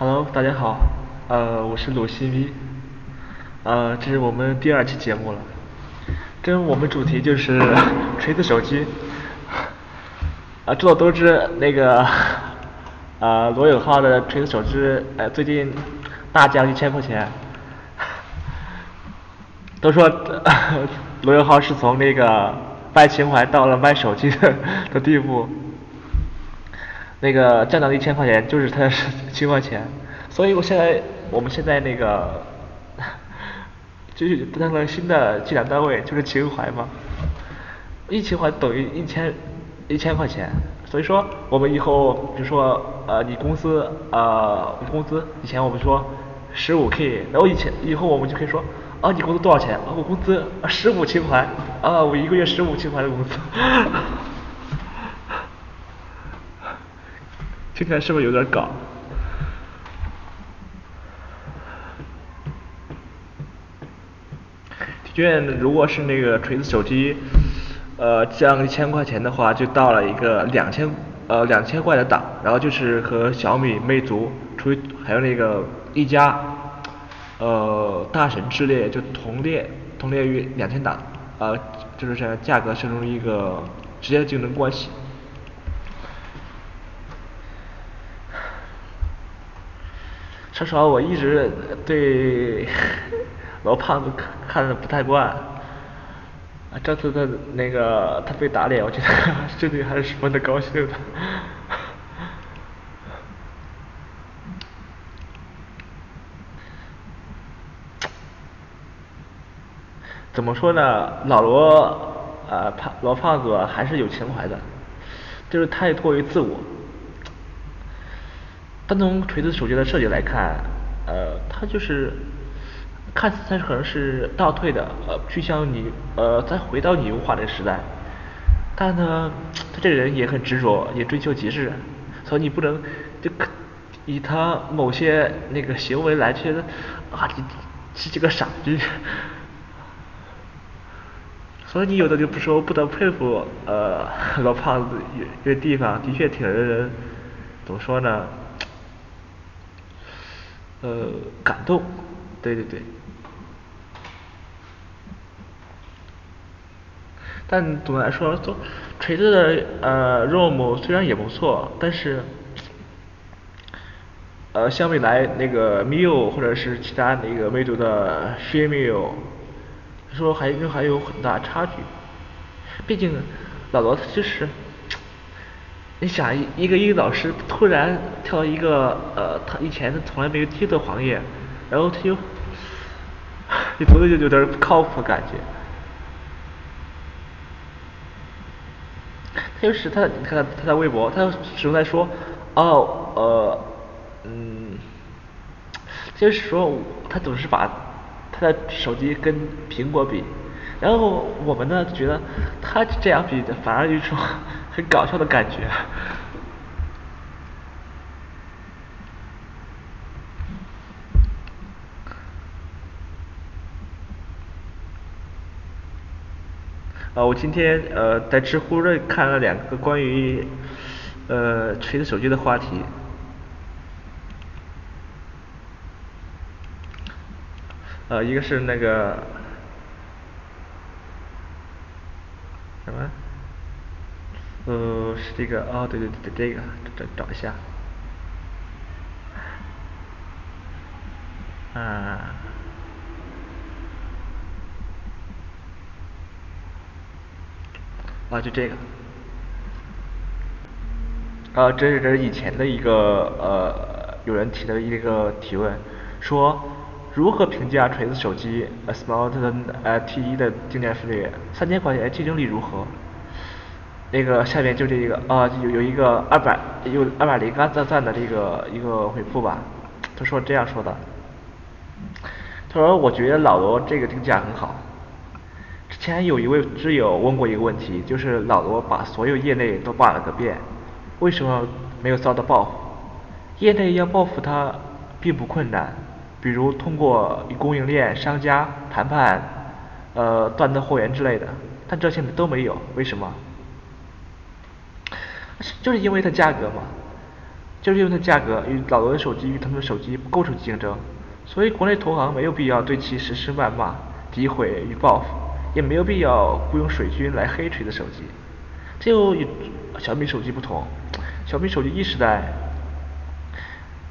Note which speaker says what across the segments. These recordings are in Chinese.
Speaker 1: Hello，大家好，呃，我是鲁西 V，呃，这是我们第二期节目了，跟我们主题就是 锤子手机，啊，众所周知，那个，啊，罗永浩的锤子手机，呃，最近大降一千块钱，都说罗永浩是从那个卖情怀到了卖手机的的地步。那个降到一千块钱，就是他七块钱，所以我现在我们现在那个 就是登了新的计量单位，就是情怀嘛，一情怀等于一千一千块钱，所以说我们以后比如说呃你公司呃工资以前我们说十五 K，然后以前以后我们就可以说啊你工资多少钱？啊我工资十五情怀啊我一个月十五情怀的工资。听起来是不是有点搞？的确，如果是那个锤子手机，呃，降一千块钱的话，就到了一个两千呃两千块的档，然后就是和小米、魅族、出还有那个一加，呃，大神之列就同列同列于两千档，呃，就是这价格形成一个直接的竞争关系。说实话，我一直对 老胖子看的不太惯，啊，这次他那个他被打脸，我觉得 心里还是十分的高兴的。怎么说呢？老罗啊，胖老胖子还是有情怀的，就是太过于自我。单从锤子手机的设计来看，呃，它就是看似它可能是倒退的，呃，趋向你呃再回到你优化的时代，但呢，他这个人也很执着，也追求极致，所以你不能就以他某些那个行为来觉得啊，你是这个傻逼，所以你有的就不说不得不佩服呃老胖子有些地方的确挺让人怎么说呢？呃，感动，对对对。但总的来说，做锤子的呃 ROM 虽然也不错，但是，呃，相比来那个 MIU 或者是其他那个魅族的 Shimiu，说还还有很大差距。毕竟老罗他就是。你想一个英语老师突然跳到一个呃他以前从来没有听的行业，然后他就，你读的就有点不靠谱感觉。他就是他，你看他在微博，他始终在说，哦呃嗯，就是说他总是把他的手机跟苹果比，然后我们呢觉得他这样比反而有一种。很搞笑的感觉。啊，我今天呃在知乎上看了两个关于呃锤子手机的话题。呃，一个是那个什么？呃，是这个哦，对对对对，这个找找一下，啊，啊，就这个，啊，这是这是以前的一个呃，有人提的一个提问，说如何评价锤子手机 Smart T1 的经典分率？三千块钱竞争力如何？那个下面就这一个啊，有有一个二百有二百零个赞赞的这个一个回复吧，他说这样说的，他说我觉得老罗这个定价很好。之前有一位挚友问过一个问题，就是老罗把所有业内都骂了个遍，为什么没有遭到报复？业内要报复他并不困难，比如通过与供应链商家谈判，呃断的货源之类的，但这些都没有，为什么？就是因为它价格嘛，就是因为它价格与老罗的手机与他们的手机不构成竞争，所以国内同行没有必要对其实施谩骂、诋毁与报复，也没有必要雇佣水军来黑锤子手机。这又与小米手机不同，小米手机一时代，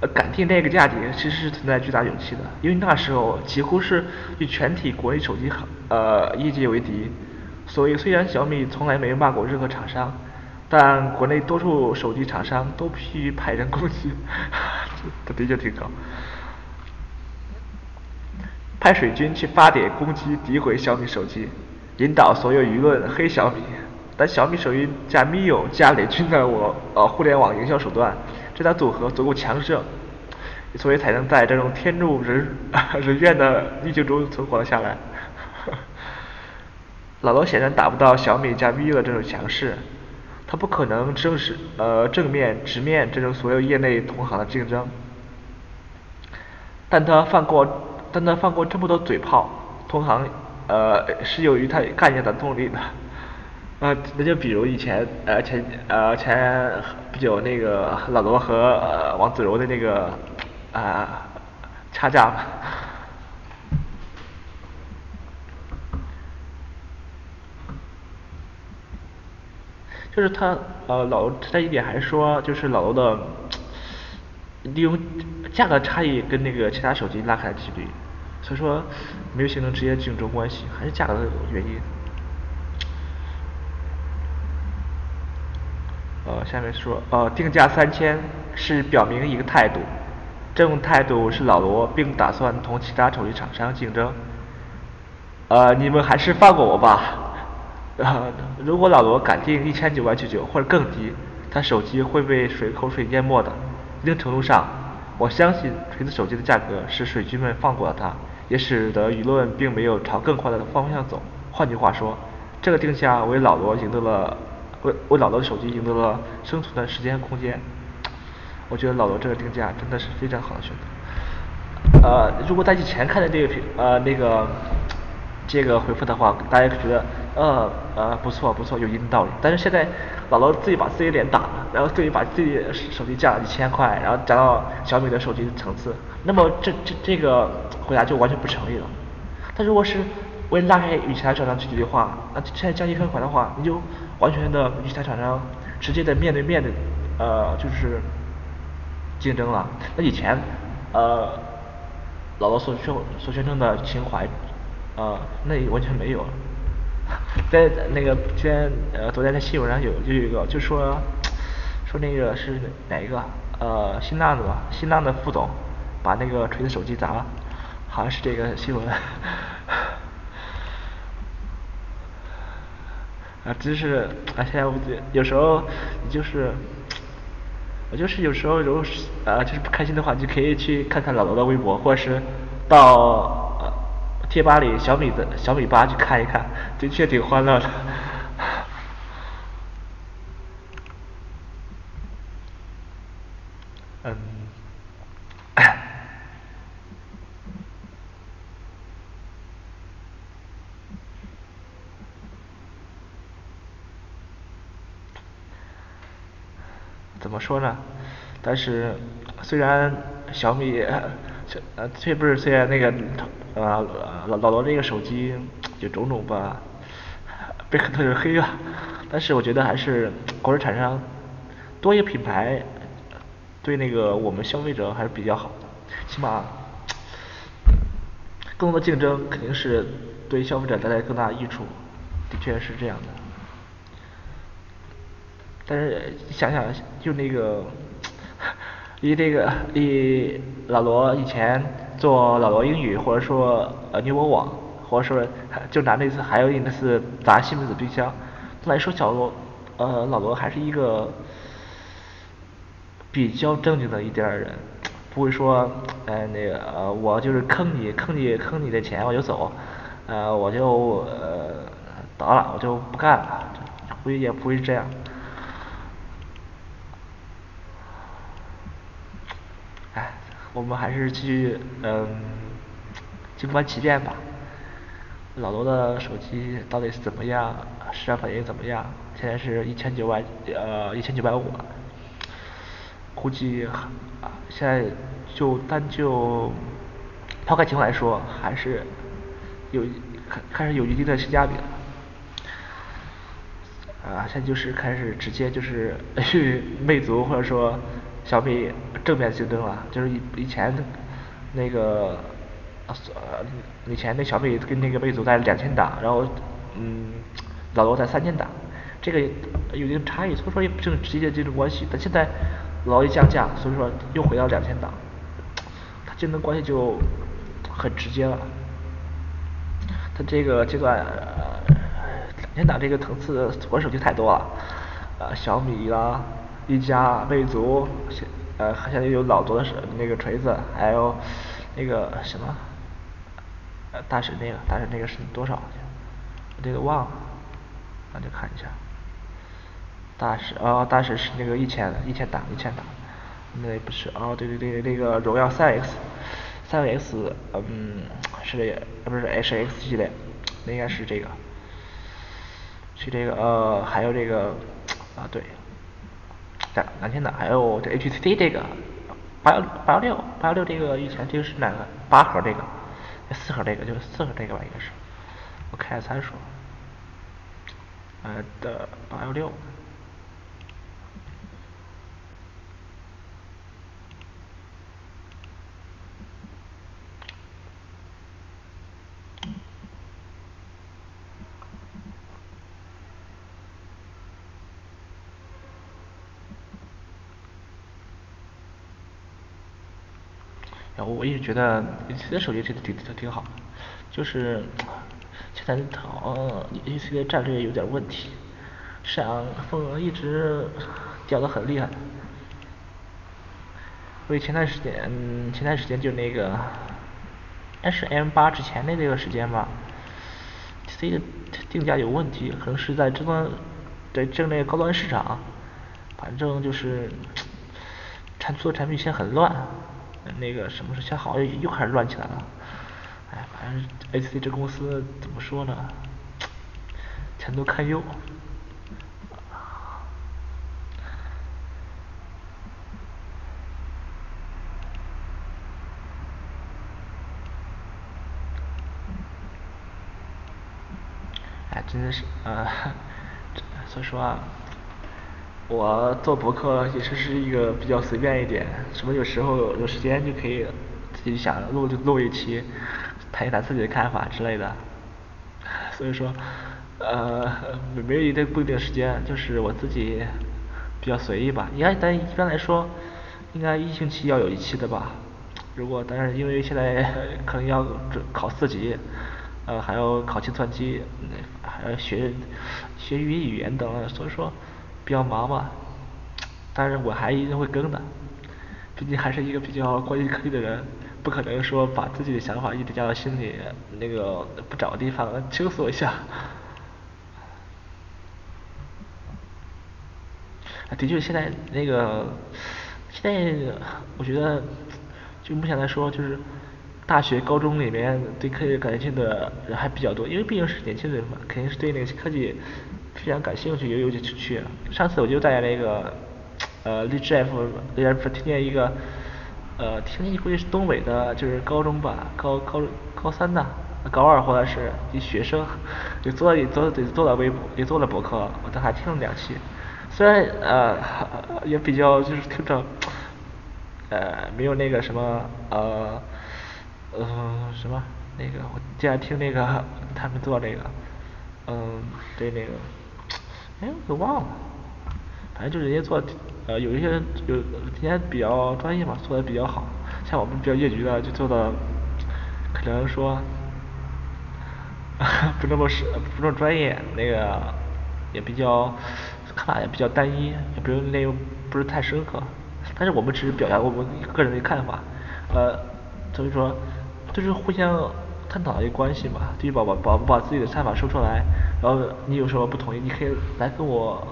Speaker 1: 呃，敢定那个价钱其实是存在巨大勇气的，因为那时候几乎是与全体国内手机行呃业界为敌，所以虽然小米从来没骂过任何厂商，但国内多数手机厂商都必须派人攻击，这的确挺高，派水军去发帖攻击诋毁小米手机，引导所有舆论黑小米。但小米手机加 miu 加雷军的我呃互联网营销手段，这套组合足够强盛，所以才能在这种天怒人人怨的逆境中存活了下来。老罗显然达不到小米加 VU 的这种强势，他不可能正式呃正面直面这种所有业内同行的竞争，但他放过但他放过这么多嘴炮，同行呃是由于他干下的动力的。啊，那就比如以前呃前呃前不久那个老罗和呃王子柔的那个啊差价吧，就是他呃老罗在一点还是说就是老罗的利用价格差异跟那个其他手机拉开了距离，所以说没有形成直接竞争关系，还是价格的原因。呃，下面说，呃，定价三千是表明一个态度，这种态度是老罗并打算同其他手机厂商竞争。呃，你们还是放过我吧。呃，如果老罗敢定一千九百九十九或者更低，他手机会被水口水淹没的。一定程度上，我相信锤子手机的价格使水军们放过了他，也使得舆论并没有朝更坏的方向走。换句话说，这个定价为老罗赢得了。为为老罗的手机赢得了生存的时间空间，我觉得老罗这个定价真的是非常好的选择。呃，如果在以前看的这个评呃那个这个回复的话，大家觉得呃呃不错不错有一定道理。但是现在老罗自己把自己脸打了，然后自己把自己手机降了一千块，然后涨到小米的手机层次，那么这这这个回答就完全不成立了。他如果是为拉开与其他厂商去对话，那现在降低分款的话，你就。完全的与其他厂商直接的面对面的呃就是竞争了。那以前呃老罗所宣所宣称的情怀呃那也完全没有。在那个天呃昨天在新闻上有就有一个就说说那个是哪一个呃新浪的吧新浪的副总把那个锤子手机砸了，好像是这个新闻。啊，真是，啊，现在我有时候你就是，我就是有时候如果是啊，就是不开心的话，就可以去看看老罗的微博，或者是到呃贴吧里小米的小米吧去看一看，的确挺欢乐的。嗯。说呢？但是虽然小米，呃，这不是虽然那个呃老老罗那个手机有种种吧，被很多人黑了，但是我觉得还是国产厂商多一个品牌，对那个我们消费者还是比较好的，起码更多竞争肯定是对消费者带来更大益处，的确是这样的。但是想想就那 个，以这个以老罗以前做老罗英语，或者说呃牛博网，或者说就拿那次还有一次砸西门子冰箱，来说小罗呃老罗还是一个比较正经的一点人，不会说呃那个我就是坑你坑你坑你的钱我就走，呃我就呃得了我就不干了，不也不会这样。我们还是继续嗯，静观其变吧。老罗的手机到底是怎么样？市场反应怎么样？现在是一千九百呃一千九百五。估计现在就单就抛开情况来说，还是有还还是有一定的性价比的。啊，现在就是开始直接就是 去魅族或者说小米正面竞争了，就是以以前那个呃以前那小米跟那个魅族在两千档，然后嗯老罗在三千档，这个有一定差异，所以说也不是直接竞争关系。但现在老罗一降价，所以说又回到两千档，它竞争关系就很直接了。它这个阶段。两千档这个层次，国产手机太多了，呃，小米啦、一加、魅族，呃，现在有老多的是那个锤子，还有那个什么，呃，大神那个，大神那个是多少？我这个忘了，那就看一下。大神哦，大神是那个一千一千档一千档，那不是哦，对对对，那个荣耀三 X，三 X，嗯，是不是 H X 系列？那应该是这个。去这个呃，还有这个啊对，在蓝天的，还有这 HTC 这个八幺八幺六八幺六这个以前这个是哪个？八核这个，四核这个就是四核这个吧应该是，我看下参数，呃的八幺六。然后我一直觉得，A C 的手机其实挺挺挺好，就是现在呃 A C 的战略有点问题，市场份额一直掉的很厉害。所以前段时间，前段时间就那个，该是 M 八之前的那个时间吧，C 的定价有问题，可能是在争端，在争那个高端市场，反正就是产出的产品线很乱。那个什么时候像好又又开始乱起来了，哎，反正 A C 这公司怎么说呢，前途堪忧。哎，真的是，呃，所以说啊。我做博客也是是一个比较随便一点，什么有时候有时间就可以自己想录就录一期，谈一谈自己的看法之类的。所以说，呃，没有一定固定时间，就是我自己比较随意吧。应该但一般来说，应该一星期要有一期的吧。如果但是因为现在可能要考四级，呃，还要考计算机，还要学学语语言等，所以说。比较忙嘛，但是我还一定会更的，毕竟还是一个比较关心科技的人，不可能说把自己的想法一直压到心里，那个不找个地方倾诉一下。的确，现在那个，现在我觉得，就目前来说，就是大学、高中里面对科技感兴趣的人还比较多，因为毕竟是年轻人嘛，肯定是对那个科技。非常感兴趣，有有就去。上次我就在那个呃荔枝 F 荔枝 F 听见一个呃听见估计是东北的，就是高中吧，高高高三的，高二或者是一学生，也做也做也做了微博，也做了博客，我都还听了两期。虽然呃也比较就是听着呃没有那个什么呃嗯什么那个我经常听那个 他们做那个嗯对那个。哎，我给忘了，反正就是人家做，呃，有一些人有人家比较专业嘛，做的比较好，像我们比较业余的就做的，可能说，不那么是不那么专业，那个也比较看法也比较单一，也不用内容不是太深刻，但是我们只是表达我们个人的看法，呃，所以说就是互相探讨一个关系嘛，对把把把把自己的看法说出来。然后你有什么不同意，你可以来跟我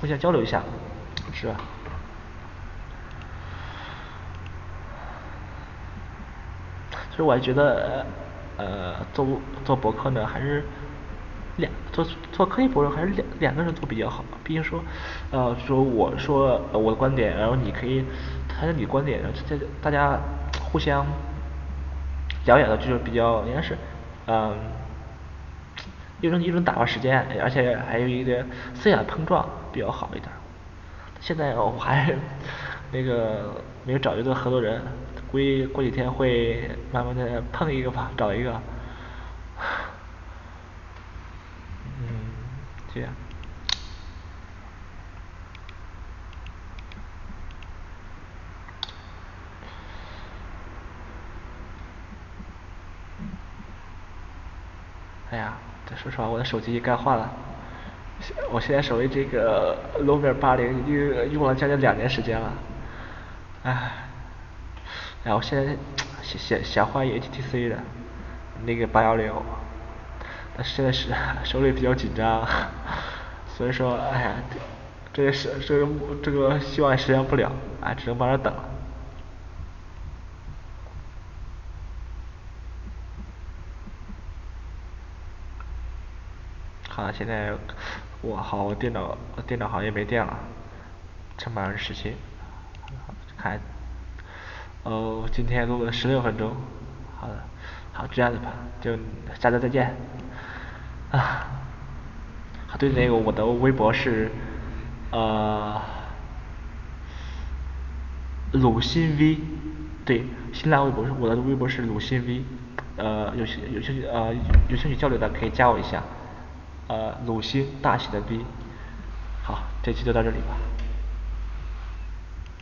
Speaker 1: 互相交流一下，是吧？所以我还觉得，呃，做做博客呢，还是两做做科技博主还是两两个人做比较好，毕竟说，呃，说我说我的观点，然后你可以谈谈你观点，然后大家互相了解的就是比较应该是，嗯，一种一种打发时间，而且还有一点思想碰撞比较好一点。现在我还那个没有找一个合作人，估计过几天会慢慢的碰一个吧，找一个。嗯，这样。哎呀，这说实话，我的手机该换了。我现在手里这个 Lumia 八零已经用了将近两年时间了，唉，然后现在想想想换 HTC 的，那个八幺零，但是现在是手里比较紧张，所以说哎呀，这也是这个这个希望也实现不了，哎，只能慢慢等了。现在我好，我电脑电脑好像也没电了，剩百分之十七，看，哦，今天录了十六分钟，好的，好这样子吧，就下周再见，啊，对那个我的微博是，呃，鲁新 V，对，新浪微博是我的微博是鲁新 V，呃，有兴有兴趣呃有兴趣交流的可以加我一下。呃，鲁西大写的 B，好，这期就到这里吧。